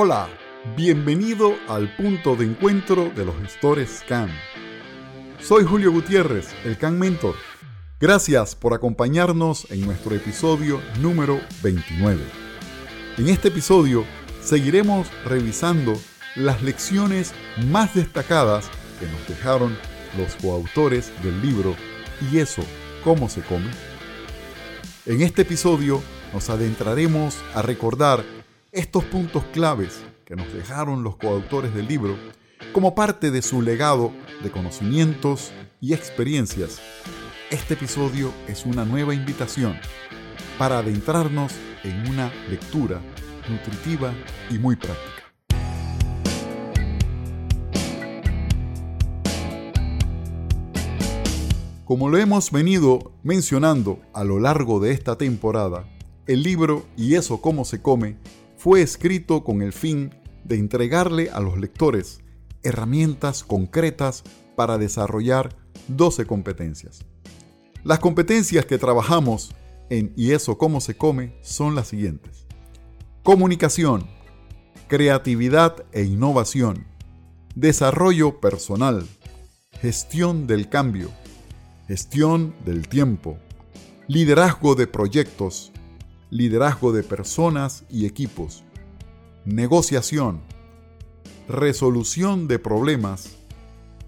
Hola, bienvenido al punto de encuentro de los gestores CAN. Soy Julio Gutiérrez, el CAN Mentor. Gracias por acompañarnos en nuestro episodio número 29. En este episodio seguiremos revisando las lecciones más destacadas que nos dejaron los coautores del libro Y eso, ¿cómo se come? En este episodio nos adentraremos a recordar estos puntos claves que nos dejaron los coautores del libro como parte de su legado de conocimientos y experiencias. Este episodio es una nueva invitación para adentrarnos en una lectura nutritiva y muy práctica. Como lo hemos venido mencionando a lo largo de esta temporada, el libro Y eso cómo se come fue escrito con el fin de entregarle a los lectores herramientas concretas para desarrollar 12 competencias. Las competencias que trabajamos en Y eso cómo se come son las siguientes. Comunicación, creatividad e innovación, desarrollo personal, gestión del cambio, gestión del tiempo, liderazgo de proyectos, liderazgo de personas y equipos, negociación, resolución de problemas,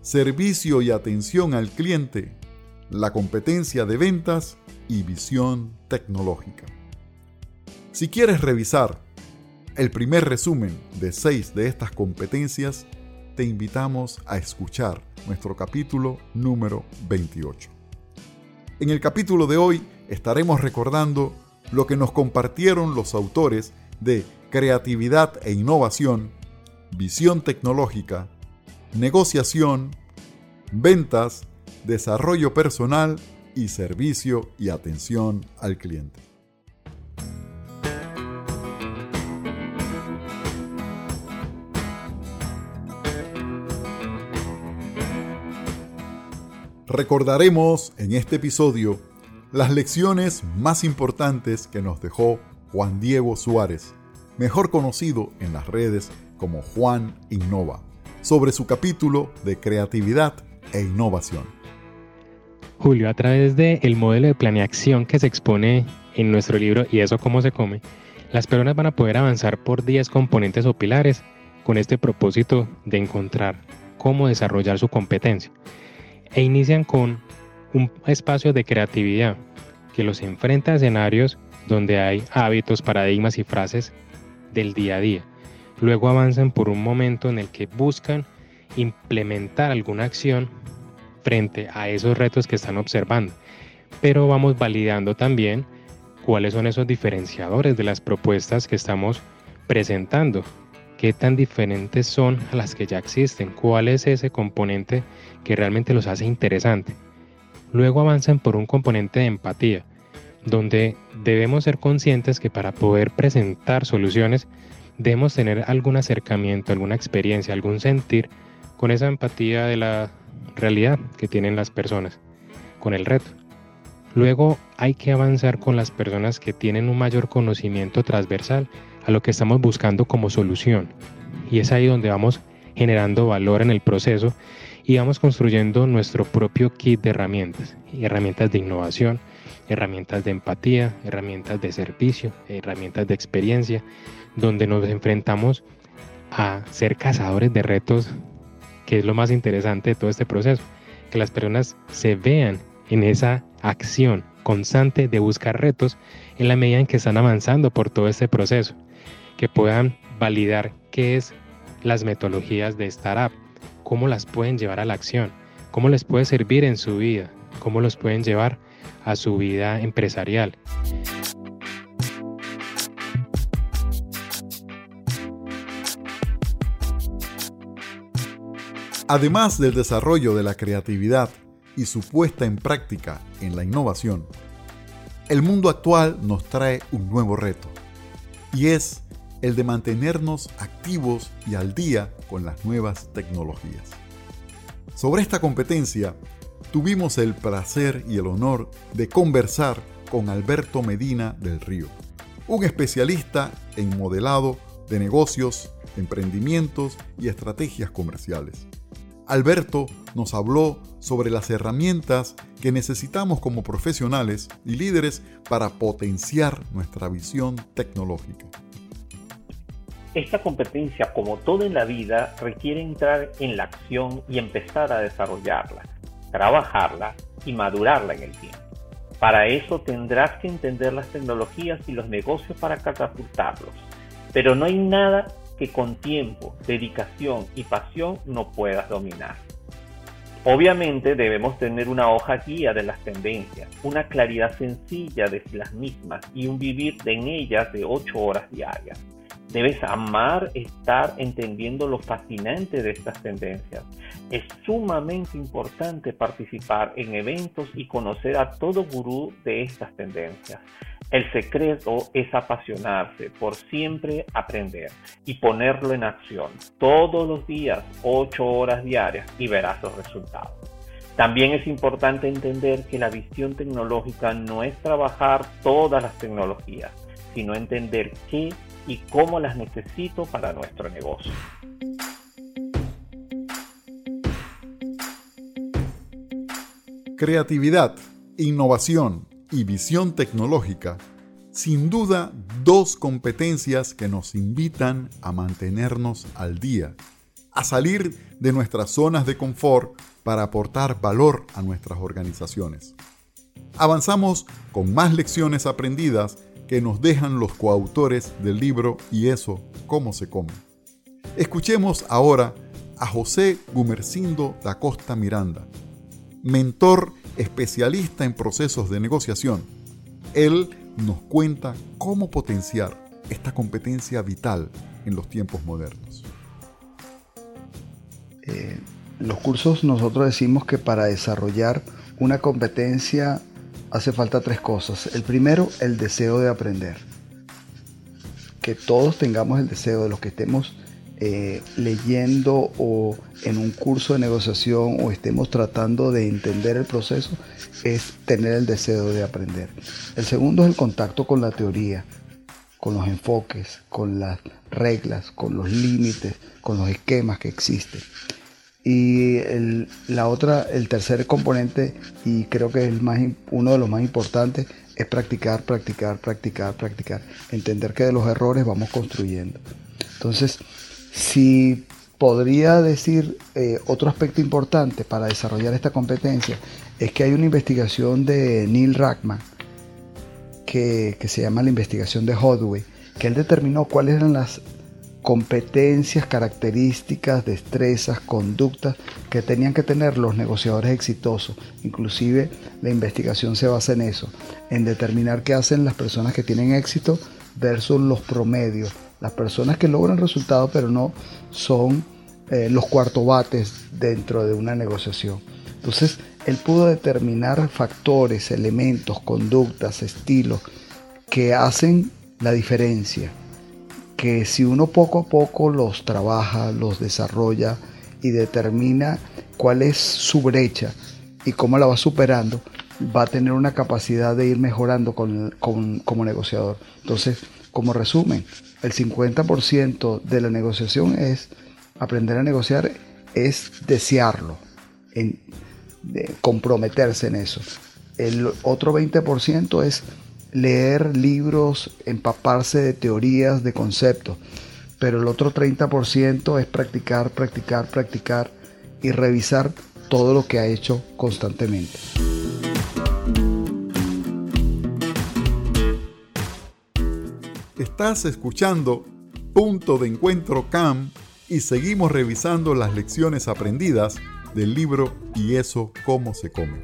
servicio y atención al cliente, la competencia de ventas y visión tecnológica. Si quieres revisar el primer resumen de seis de estas competencias, te invitamos a escuchar nuestro capítulo número 28. En el capítulo de hoy estaremos recordando lo que nos compartieron los autores de Creatividad e Innovación, Visión Tecnológica, Negociación, Ventas, Desarrollo Personal y Servicio y Atención al Cliente. Recordaremos en este episodio las lecciones más importantes que nos dejó Juan Diego Suárez, mejor conocido en las redes como Juan Innova, sobre su capítulo de creatividad e innovación. Julio, a través del modelo de planeación que se expone en nuestro libro Y eso cómo se come, las personas van a poder avanzar por 10 componentes o pilares con este propósito de encontrar cómo desarrollar su competencia. E inician con un espacio de creatividad que los enfrenta a escenarios donde hay hábitos, paradigmas y frases del día a día. Luego avanzan por un momento en el que buscan implementar alguna acción frente a esos retos que están observando. Pero vamos validando también cuáles son esos diferenciadores de las propuestas que estamos presentando, qué tan diferentes son a las que ya existen, cuál es ese componente que realmente los hace interesantes. Luego avanzan por un componente de empatía, donde debemos ser conscientes que para poder presentar soluciones debemos tener algún acercamiento, alguna experiencia, algún sentir con esa empatía de la realidad que tienen las personas, con el reto. Luego hay que avanzar con las personas que tienen un mayor conocimiento transversal a lo que estamos buscando como solución. Y es ahí donde vamos generando valor en el proceso y vamos construyendo nuestro propio kit de herramientas, herramientas de innovación, herramientas de empatía, herramientas de servicio, herramientas de experiencia, donde nos enfrentamos a ser cazadores de retos, que es lo más interesante de todo este proceso, que las personas se vean en esa acción constante de buscar retos en la medida en que están avanzando por todo este proceso, que puedan validar qué es las metodologías de startup, cómo las pueden llevar a la acción, cómo les puede servir en su vida, cómo los pueden llevar a su vida empresarial. Además del desarrollo de la creatividad y su puesta en práctica en la innovación, el mundo actual nos trae un nuevo reto, y es el de mantenernos activos y al día con las nuevas tecnologías. Sobre esta competencia, tuvimos el placer y el honor de conversar con Alberto Medina del Río, un especialista en modelado de negocios emprendimientos y estrategias comerciales. Alberto nos habló sobre las herramientas que necesitamos como profesionales y líderes para potenciar nuestra visión tecnológica. Esta competencia, como todo en la vida, requiere entrar en la acción y empezar a desarrollarla, trabajarla y madurarla en el tiempo. Para eso tendrás que entender las tecnologías y los negocios para catapultarlos. Pero no hay nada que con tiempo, dedicación y pasión no puedas dominar. Obviamente debemos tener una hoja guía de las tendencias, una claridad sencilla de las mismas y un vivir en ellas de 8 horas diarias. Debes amar estar entendiendo lo fascinante de estas tendencias. Es sumamente importante participar en eventos y conocer a todo gurú de estas tendencias. El secreto es apasionarse por siempre aprender y ponerlo en acción todos los días, 8 horas diarias y verás los resultados. También es importante entender que la visión tecnológica no es trabajar todas las tecnologías, sino entender qué y cómo las necesito para nuestro negocio. Creatividad, innovación y visión tecnológica, sin duda dos competencias que nos invitan a mantenernos al día, a salir de nuestras zonas de confort para aportar valor a nuestras organizaciones. Avanzamos con más lecciones aprendidas que nos dejan los coautores del libro Y eso, cómo se come. Escuchemos ahora a José Gumercindo da Costa Miranda, mentor especialista en procesos de negociación. Él nos cuenta cómo potenciar esta competencia vital en los tiempos modernos. Eh, los cursos nosotros decimos que para desarrollar una competencia hace falta tres cosas. El primero, el deseo de aprender. Que todos tengamos el deseo de los que estemos eh, leyendo o en un curso de negociación o estemos tratando de entender el proceso, es tener el deseo de aprender. El segundo es el contacto con la teoría, con los enfoques, con las reglas, con los límites, con los esquemas que existen. Y la otra, el tercer componente, y creo que es más, uno de los más importantes, es practicar, practicar, practicar, practicar. Entender que de los errores vamos construyendo. Entonces, si podría decir eh, otro aspecto importante para desarrollar esta competencia, es que hay una investigación de Neil Rackman, que, que se llama la investigación de Hodway, que él determinó cuáles eran las competencias, características, destrezas, conductas que tenían que tener los negociadores exitosos. Inclusive la investigación se basa en eso, en determinar qué hacen las personas que tienen éxito versus los promedios, las personas que logran resultados pero no son eh, los cuartobates dentro de una negociación. Entonces, él pudo determinar factores, elementos, conductas, estilos que hacen la diferencia que si uno poco a poco los trabaja, los desarrolla y determina cuál es su brecha y cómo la va superando, va a tener una capacidad de ir mejorando como negociador. Entonces, como resumen, el 50% de la negociación es aprender a negociar, es desearlo, comprometerse en eso. El otro 20% es leer libros, empaparse de teorías, de conceptos. Pero el otro 30% es practicar, practicar, practicar y revisar todo lo que ha hecho constantemente. Estás escuchando Punto de Encuentro CAM y seguimos revisando las lecciones aprendidas del libro Y eso, cómo se come.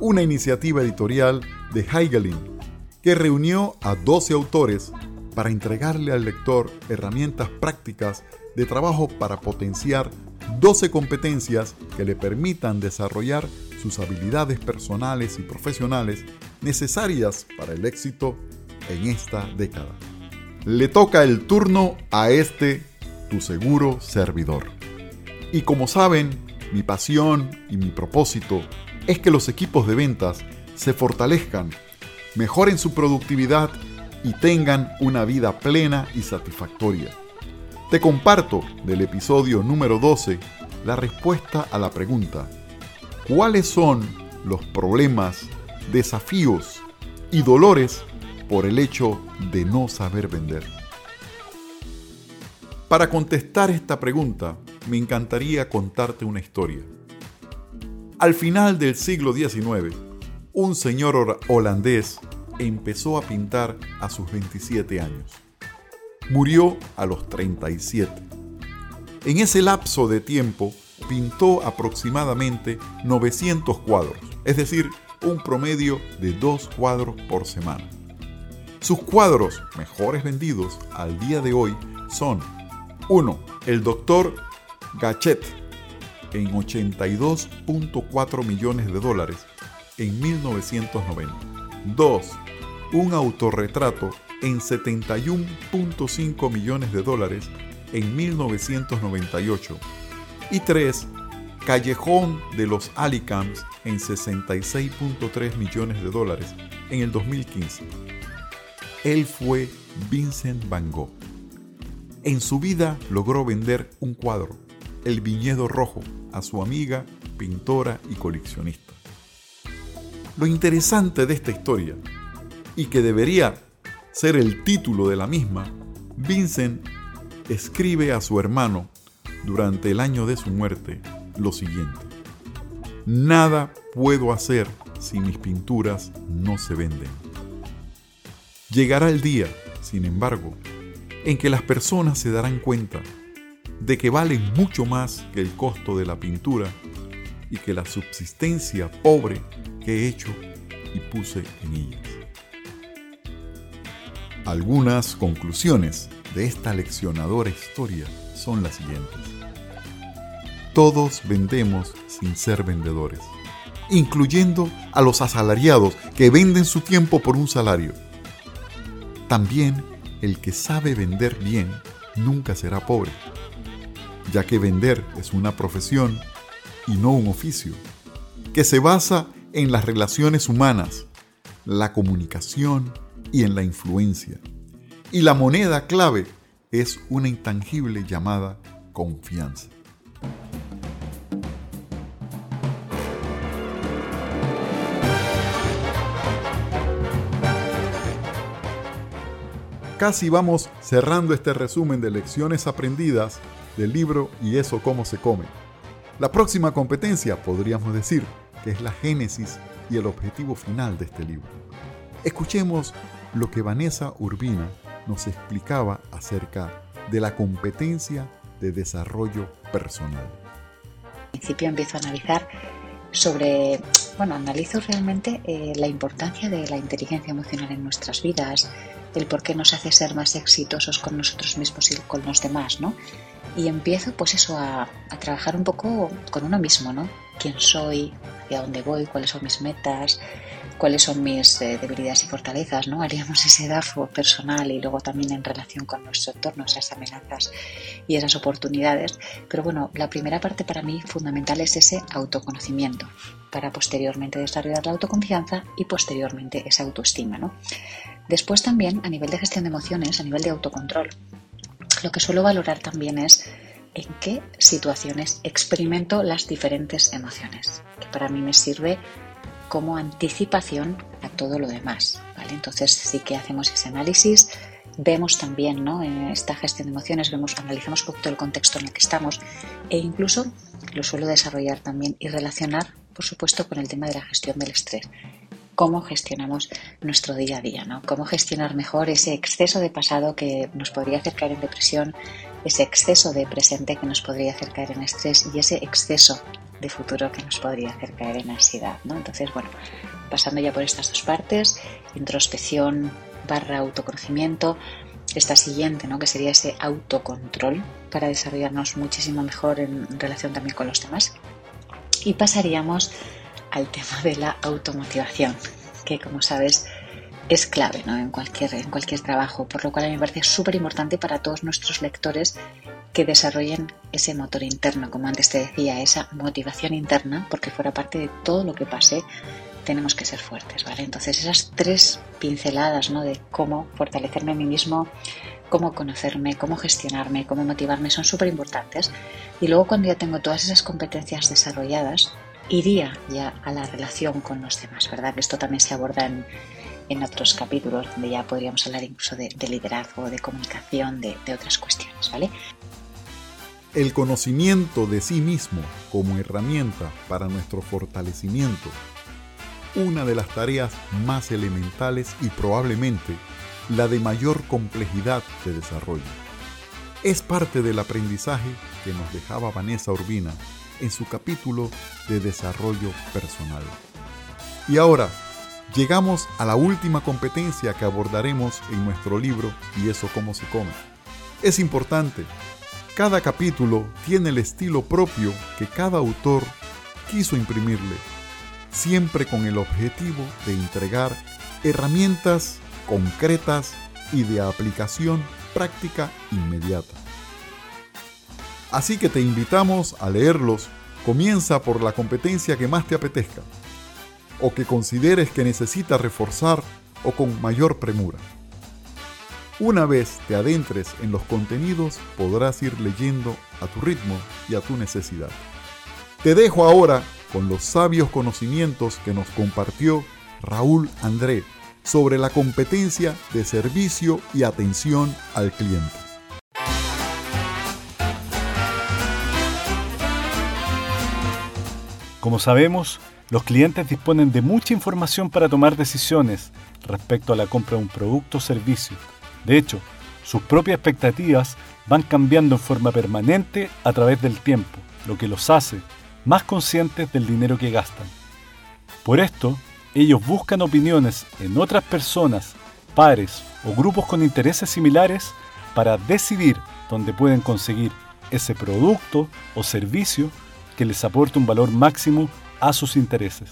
Una iniciativa editorial de Heigelin que reunió a 12 autores para entregarle al lector herramientas prácticas de trabajo para potenciar 12 competencias que le permitan desarrollar sus habilidades personales y profesionales necesarias para el éxito en esta década. Le toca el turno a este tu seguro servidor. Y como saben, mi pasión y mi propósito es que los equipos de ventas se fortalezcan mejoren su productividad y tengan una vida plena y satisfactoria. Te comparto del episodio número 12 la respuesta a la pregunta, ¿cuáles son los problemas, desafíos y dolores por el hecho de no saber vender? Para contestar esta pregunta, me encantaría contarte una historia. Al final del siglo XIX, un señor holandés empezó a pintar a sus 27 años. Murió a los 37. En ese lapso de tiempo pintó aproximadamente 900 cuadros, es decir, un promedio de dos cuadros por semana. Sus cuadros mejores vendidos al día de hoy son 1. El doctor Gachet en 82.4 millones de dólares en 1990. 2. Un autorretrato en 71.5 millones de dólares en 1998. Y 3. Callejón de los Alicams en 66.3 millones de dólares en el 2015. Él fue Vincent Van Gogh. En su vida logró vender un cuadro, El Viñedo Rojo, a su amiga, pintora y coleccionista. Lo interesante de esta historia, y que debería ser el título de la misma, Vincent escribe a su hermano durante el año de su muerte lo siguiente. Nada puedo hacer si mis pinturas no se venden. Llegará el día, sin embargo, en que las personas se darán cuenta de que valen mucho más que el costo de la pintura y que la subsistencia pobre que he hecho y puse en ellas. Algunas conclusiones de esta leccionadora historia son las siguientes. Todos vendemos sin ser vendedores, incluyendo a los asalariados que venden su tiempo por un salario. También el que sabe vender bien nunca será pobre, ya que vender es una profesión y no un oficio, que se basa en las relaciones humanas, la comunicación y en la influencia. Y la moneda clave es una intangible llamada confianza. Casi vamos cerrando este resumen de lecciones aprendidas del libro Y eso cómo se come. La próxima competencia podríamos decir que es la génesis y el objetivo final de este libro. Escuchemos lo que Vanessa Urbina nos explicaba acerca de la competencia de desarrollo personal. Al principio empiezo a analizar sobre, bueno, analizo realmente eh, la importancia de la inteligencia emocional en nuestras vidas, el por qué nos hace ser más exitosos con nosotros mismos y con los demás, ¿no? Y empiezo pues eso a, trabajar un poco con uno mismo, ¿no? ¿Quién soy? ¿Hacia dónde voy? ¿Cuáles son mis metas? cuáles son mis eh, debilidades y fortalezas, ¿no? Haríamos ese DAFO personal y luego también en relación con nuestro entorno, esas amenazas y esas oportunidades. Pero bueno, la primera parte para mí fundamental es ese autoconocimiento, para posteriormente desarrollar la autoconfianza y posteriormente esa autoestima, ¿no? Después también, a nivel de gestión de emociones, a nivel de autocontrol, lo que suelo valorar también es en qué situaciones experimento las diferentes emociones, que para mí me sirve como anticipación a todo lo demás. ¿vale? Entonces sí que hacemos ese análisis, vemos también ¿no? en esta gestión de emociones, vemos, analizamos un poquito el contexto en el que estamos e incluso lo suelo desarrollar también y relacionar, por supuesto, con el tema de la gestión del estrés. Cómo gestionamos nuestro día a día, ¿no? Cómo gestionar mejor ese exceso de pasado que nos podría hacer caer en depresión, ese exceso de presente que nos podría hacer caer en estrés y ese exceso de futuro que nos podría hacer caer en ansiedad. ¿no? Entonces, bueno, pasando ya por estas dos partes, introspección barra autoconocimiento, esta siguiente, ¿no? que sería ese autocontrol para desarrollarnos muchísimo mejor en relación también con los demás. Y pasaríamos al tema de la automotivación, que como sabes es clave ¿no? en, cualquier, en cualquier trabajo, por lo cual a mí me parece súper importante para todos nuestros lectores que desarrollen ese motor interno, como antes te decía, esa motivación interna, porque fuera parte de todo lo que pase, tenemos que ser fuertes, ¿vale? Entonces esas tres pinceladas, ¿no? De cómo fortalecerme a mí mismo, cómo conocerme, cómo gestionarme, cómo motivarme son súper importantes. Y luego cuando ya tengo todas esas competencias desarrolladas, iría ya a la relación con los demás, ¿verdad? Que esto también se aborda en, en otros capítulos donde ya podríamos hablar incluso de, liderazgo, de comunicación, de, de otras cuestiones, ¿vale? El conocimiento de sí mismo como herramienta para nuestro fortalecimiento, una de las tareas más elementales y probablemente la de mayor complejidad de desarrollo. Es parte del aprendizaje que nos dejaba Vanessa Urbina en su capítulo de desarrollo personal. Y ahora, llegamos a la última competencia que abordaremos en nuestro libro y eso cómo se come. Es importante, cada capítulo tiene el estilo propio que cada autor quiso imprimirle, siempre con el objetivo de entregar herramientas concretas y de aplicación práctica inmediata. Así que te invitamos a leerlos. Comienza por la competencia que más te apetezca o que consideres que necesita reforzar o con mayor premura. Una vez te adentres en los contenidos podrás ir leyendo a tu ritmo y a tu necesidad. Te dejo ahora con los sabios conocimientos que nos compartió Raúl André sobre la competencia de servicio y atención al cliente. Como sabemos, los clientes disponen de mucha información para tomar decisiones respecto a la compra de un producto o servicio. De hecho, sus propias expectativas van cambiando en forma permanente a través del tiempo, lo que los hace más conscientes del dinero que gastan. Por esto, ellos buscan opiniones en otras personas, pares o grupos con intereses similares para decidir dónde pueden conseguir ese producto o servicio que les aporte un valor máximo a sus intereses.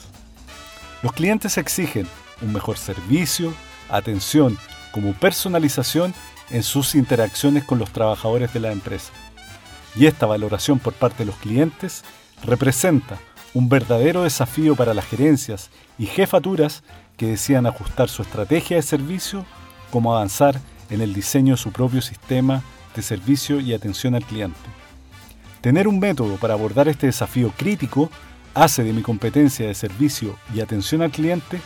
Los clientes exigen un mejor servicio, atención como personalización en sus interacciones con los trabajadores de la empresa. Y esta valoración por parte de los clientes representa un verdadero desafío para las gerencias y jefaturas que desean ajustar su estrategia de servicio como avanzar en el diseño de su propio sistema de servicio y atención al cliente. Tener un método para abordar este desafío crítico hace de mi competencia de servicio y atención al cliente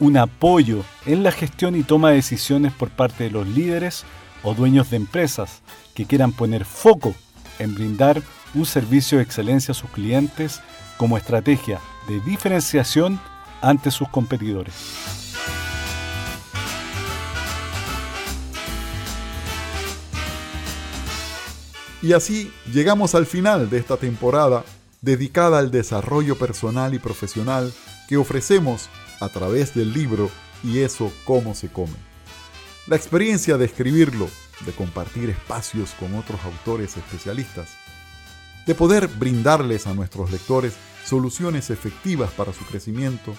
un apoyo en la gestión y toma de decisiones por parte de los líderes o dueños de empresas que quieran poner foco en brindar un servicio de excelencia a sus clientes como estrategia de diferenciación ante sus competidores. Y así llegamos al final de esta temporada dedicada al desarrollo personal y profesional que ofrecemos a través del libro Y eso cómo se come. La experiencia de escribirlo, de compartir espacios con otros autores especialistas, de poder brindarles a nuestros lectores soluciones efectivas para su crecimiento,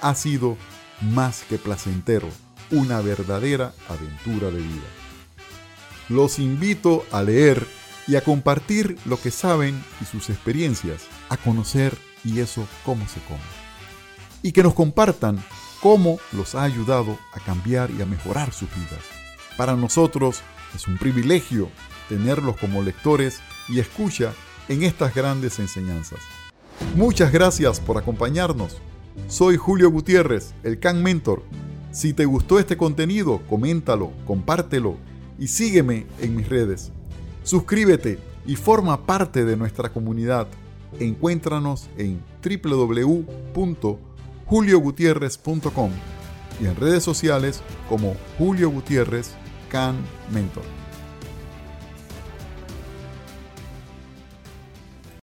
ha sido más que placentero, una verdadera aventura de vida. Los invito a leer y a compartir lo que saben y sus experiencias, a conocer y eso cómo se come. Y que nos compartan cómo los ha ayudado a cambiar y a mejorar sus vidas. Para nosotros es un privilegio tenerlos como lectores y escucha en estas grandes enseñanzas. Muchas gracias por acompañarnos. Soy Julio Gutiérrez, el Can Mentor. Si te gustó este contenido, coméntalo, compártelo y sígueme en mis redes. Suscríbete y forma parte de nuestra comunidad. Encuéntranos en www.juliogutierrez.com y en redes sociales como Julio Gutiérrez Can Mentor.